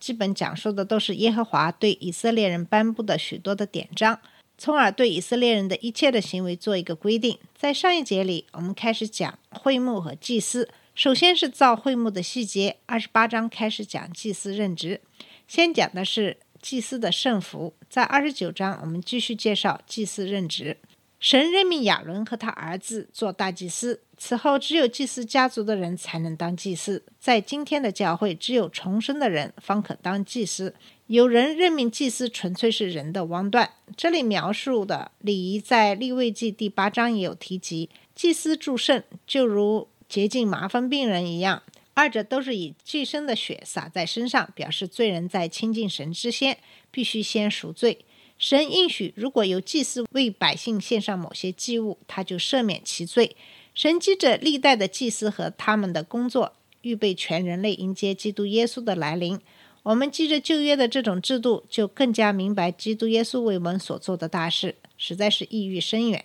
基本讲述的都是耶和华对以色列人颁布的许多的典章，从而对以色列人的一切的行为做一个规定。在上一节里，我们开始讲会幕和祭司。首先是造会幕的细节，二十八章开始讲祭司任职。先讲的是祭司的圣服，在二十九章我们继续介绍祭司任职。神任命亚伦和他儿子做大祭司，此后只有祭司家族的人才能当祭司。在今天的教会，只有重生的人方可当祭司。有人任命祭司，纯粹是人的妄断。这里描述的礼仪，在立位记第八章也有提及。祭司祝圣，就如洁净麻风病人一样，二者都是以祭牲的血洒在身上，表示罪人在亲近神之先，必须先赎罪。神应许，如果有祭司为百姓献上某些祭物，他就赦免其罪。神记着历代的祭司和他们的工作，预备全人类迎接基督耶稣的来临。我们记着旧约的这种制度，就更加明白基督耶稣为我们所做的大事，实在是意义深远。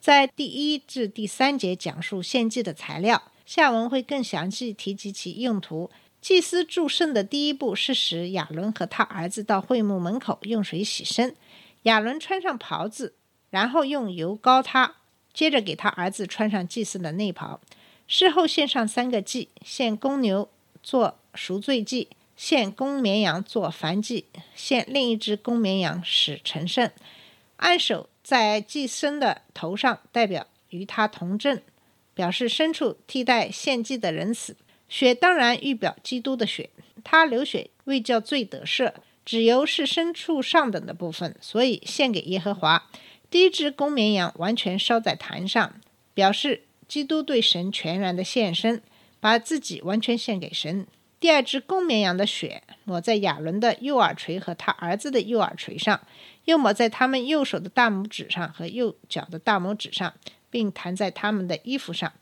在第一至第三节讲述献祭的材料，下文会更详细提及其用途。祭司祝圣的第一步是使亚伦和他儿子到会幕门口用水洗身。亚伦穿上袍子，然后用油膏他，接着给他儿子穿上祭司的内袍。事后献上三个祭：献公牛做赎罪祭，献公绵羊做燔祭，献另一只公绵羊使成圣。按手在祭牲的头上，代表与他同证，表示牲畜替代献祭的人死。血当然预表基督的血，他流血为叫罪得赦。脂油是牲畜上等的部分，所以献给耶和华。第一只公绵羊完全烧在坛上，表示基督对神全然的献身，把自己完全献给神。第二只公绵羊的血抹在亚伦的右耳垂和他儿子的右耳垂上，又抹在他们右手的大拇指上和右脚的大拇指上，并弹在他们的衣服上。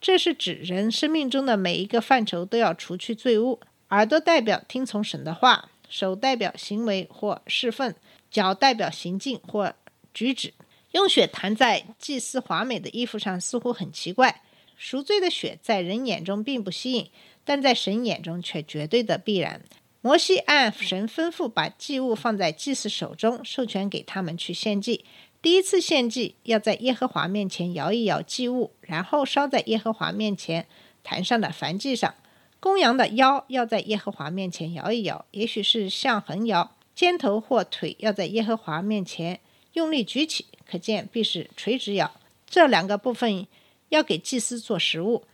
这是指人生命中的每一个范畴都要除去罪污。耳朵代表听从神的话。手代表行为或侍奉，脚代表行径或举止。用血弹在祭司华美的衣服上，似乎很奇怪。赎罪的血在人眼中并不吸引，但在神眼中却绝对的必然。摩西按神吩咐，把祭物放在祭司手中，授权给他们去献祭。第一次献祭要在耶和华面前摇一摇祭物，然后烧在耶和华面前坛上的燔祭上。公羊的腰要在耶和华面前摇一摇，也许是向横摇；肩头或腿要在耶和华面前用力举起，可见必是垂直摇。这两个部分要给祭司做食物。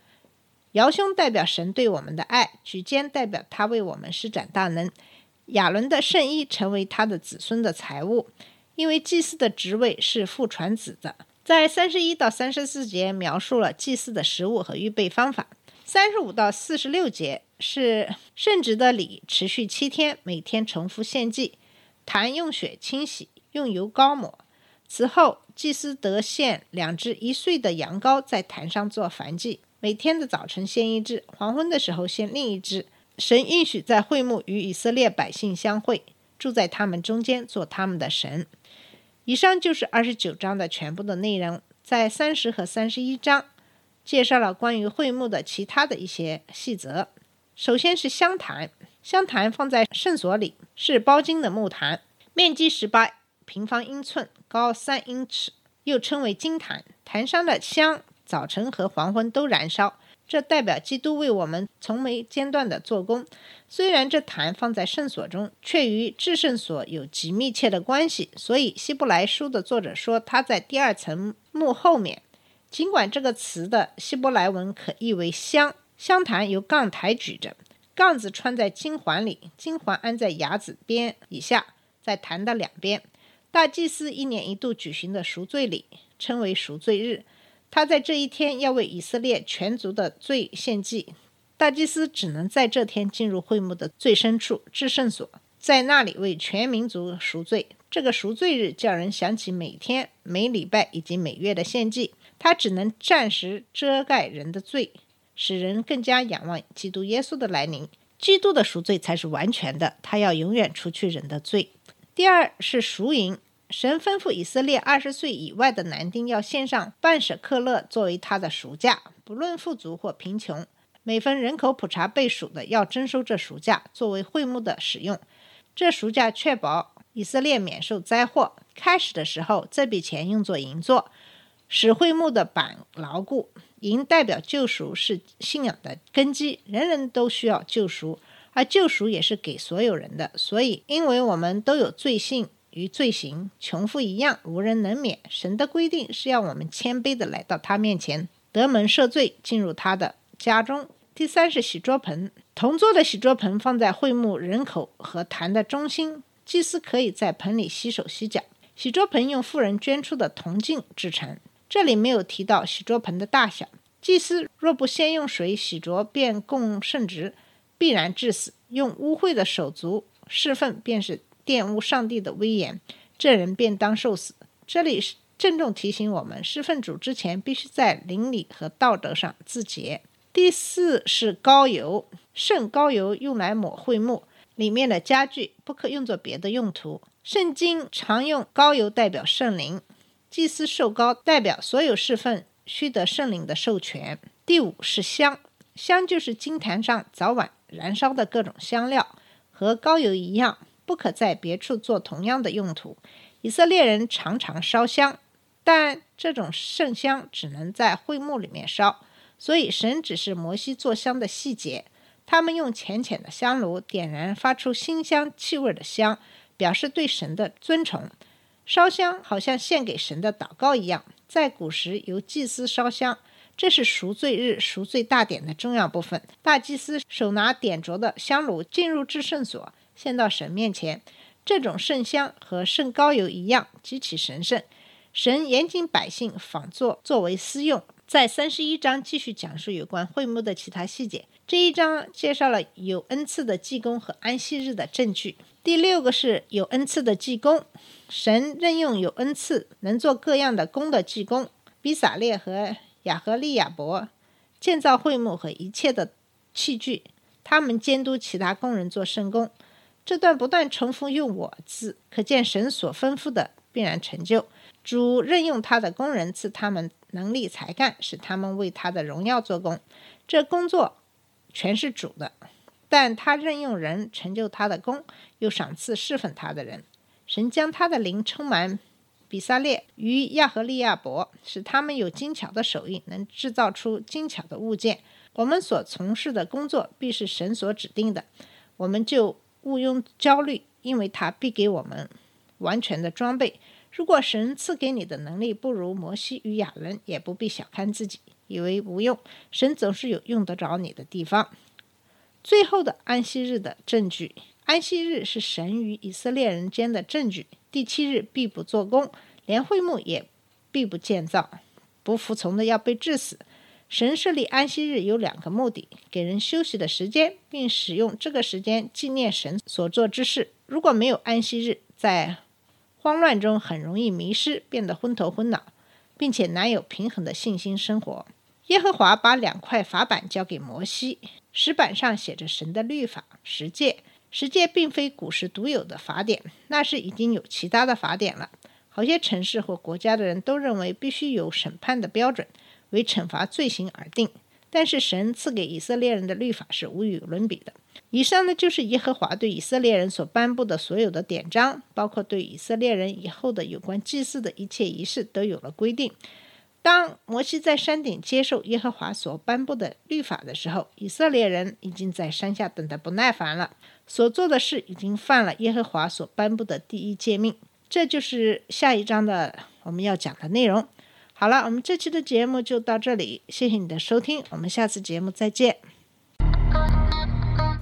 摇胸代表神对我们的爱，举肩代表他为我们施展大能。亚伦的圣衣成为他的子孙的财物，因为祭司的职位是父传子的。在三十一到三十四节描述了祭司的食物和预备方法。三十五到四十六节是圣职的礼，持续七天，每天重复献祭，坛用血清洗，用油膏抹。此后，祭司得献两只一岁的羊羔，在坛上做燔祭。每天的早晨献一只，黄昏的时候献另一只。神允许在会幕与以色列百姓相会，住在他们中间，做他们的神。以上就是二十九章的全部的内容，在三十和三十一章。介绍了关于会幕的其他的一些细则。首先是香坛，香坛放在圣所里，是包金的木坛，面积十八平方英寸，高三英尺，又称为金坛。坛上的香，早晨和黄昏都燃烧，这代表基督为我们从没间断的做工。虽然这坛放在圣所中，却与至圣所有极密切的关系，所以希伯来书的作者说，他在第二层幕后面。尽管这个词的希伯来文可译为香，香坛由杠抬举着，杠子穿在金环里，金环安在牙子边以下，在坛的两边。大祭司一年一度举行的赎罪礼称为赎罪日，他在这一天要为以色列全族的罪献祭。大祭司只能在这天进入会幕的最深处至圣所，在那里为全民族赎罪。这个赎罪日叫人想起每天、每礼拜以及每月的献祭，它只能暂时遮盖人的罪，使人更加仰望基督耶稣的来临。基督的赎罪才是完全的，他要永远除去人的罪。第二是赎银，神吩咐以色列二十岁以外的男丁要献上半舍克勒作为他的赎价，不论富足或贫穷。每逢人口普查被数的，要征收这赎价作为会幕的使用。这赎价确保以色列免受灾祸。开始的时候，这笔钱用作银座，使会幕的板牢固。银代表救赎，是信仰的根基。人人都需要救赎，而救赎也是给所有人的。所以，因为我们都有罪性与罪行，穷富一样，无人能免。神的规定是要我们谦卑的来到他面前，得门赦罪，进入他的家中。第三是洗桌盆，铜做的洗桌盆放在会幕人口和坛的中心，祭司可以在盆里洗手洗脚。洗桌盆用富人捐出的铜镜制成，这里没有提到洗桌盆的大小。祭司若不先用水洗濯，便供圣职，必然致死。用污秽的手足侍奉，便是玷污上帝的威严，这人便当受死。这里是郑重提醒我们，侍奉主之前，必须在邻里和道德上自洁。第四是膏油，圣膏油用来抹会幕里面的家具，不可用作别的用途。圣经常用膏油代表圣灵，祭司受膏代表所有侍奉须得圣灵的授权。第五是香，香就是金坛上早晚燃烧的各种香料，和膏油一样，不可在别处做同样的用途。以色列人常常烧香，但这种圣香只能在会幕里面烧。所以，神只是摩西做香的细节。他们用浅浅的香炉点燃，发出馨香气味的香，表示对神的尊崇。烧香好像献给神的祷告一样。在古时，由祭司烧香，这是赎罪日赎罪大典的重要部分。大祭司手拿点着的香炉进入至圣所，献到神面前。这种圣香和圣膏油一样，极其神圣。神严禁百姓仿作作为私用。在三十一章继续讲述有关会幕的其他细节。这一章介绍了有恩赐的济公和安息日的证据。第六个是有恩赐的济公，神任用有恩赐能做各样的工的济公，比撒列和亚和利亚伯建造会幕和一切的器具，他们监督其他工人做圣工。这段不断重复用“我”字，可见神所吩咐的必然成就。主任用他的工人赐他们。能力才干，使他们为他的荣耀做工。这工作全是主的，但他任用人成就他的功，又赏赐侍奉他的人。神将他的灵充满比萨列与亚和利亚伯，使他们有精巧的手艺，能制造出精巧的物件。我们所从事的工作必是神所指定的，我们就毋庸焦虑，因为他必给我们完全的装备。如果神赐给你的能力不如摩西与亚伦，也不必小看自己，以为无用。神总是有用得着你的地方。最后的安息日的证据，安息日是神与以色列人间的证据。第七日必不做工，连会幕也必不建造。不服从的要被治死。神设立安息日有两个目的：给人休息的时间，并使用这个时间纪念神所做之事。如果没有安息日，在慌乱中很容易迷失，变得昏头昏脑，并且难有平衡的信心生活。耶和华把两块法板交给摩西，石板上写着神的律法十诫。十诫并非古时独有的法典，那是已经有其他的法典了。好些城市或国家的人都认为必须有审判的标准，为惩罚罪行而定。但是神赐给以色列人的律法是无与伦比的。以上呢，就是耶和华对以色列人所颁布的所有的典章，包括对以色列人以后的有关祭祀的一切仪式都有了规定。当摩西在山顶接受耶和华所颁布的律法的时候，以色列人已经在山下等得不耐烦了，所做的事已经犯了耶和华所颁布的第一诫命。这就是下一章的我们要讲的内容。好了，我们这期的节目就到这里，谢谢你的收听，我们下次节目再见。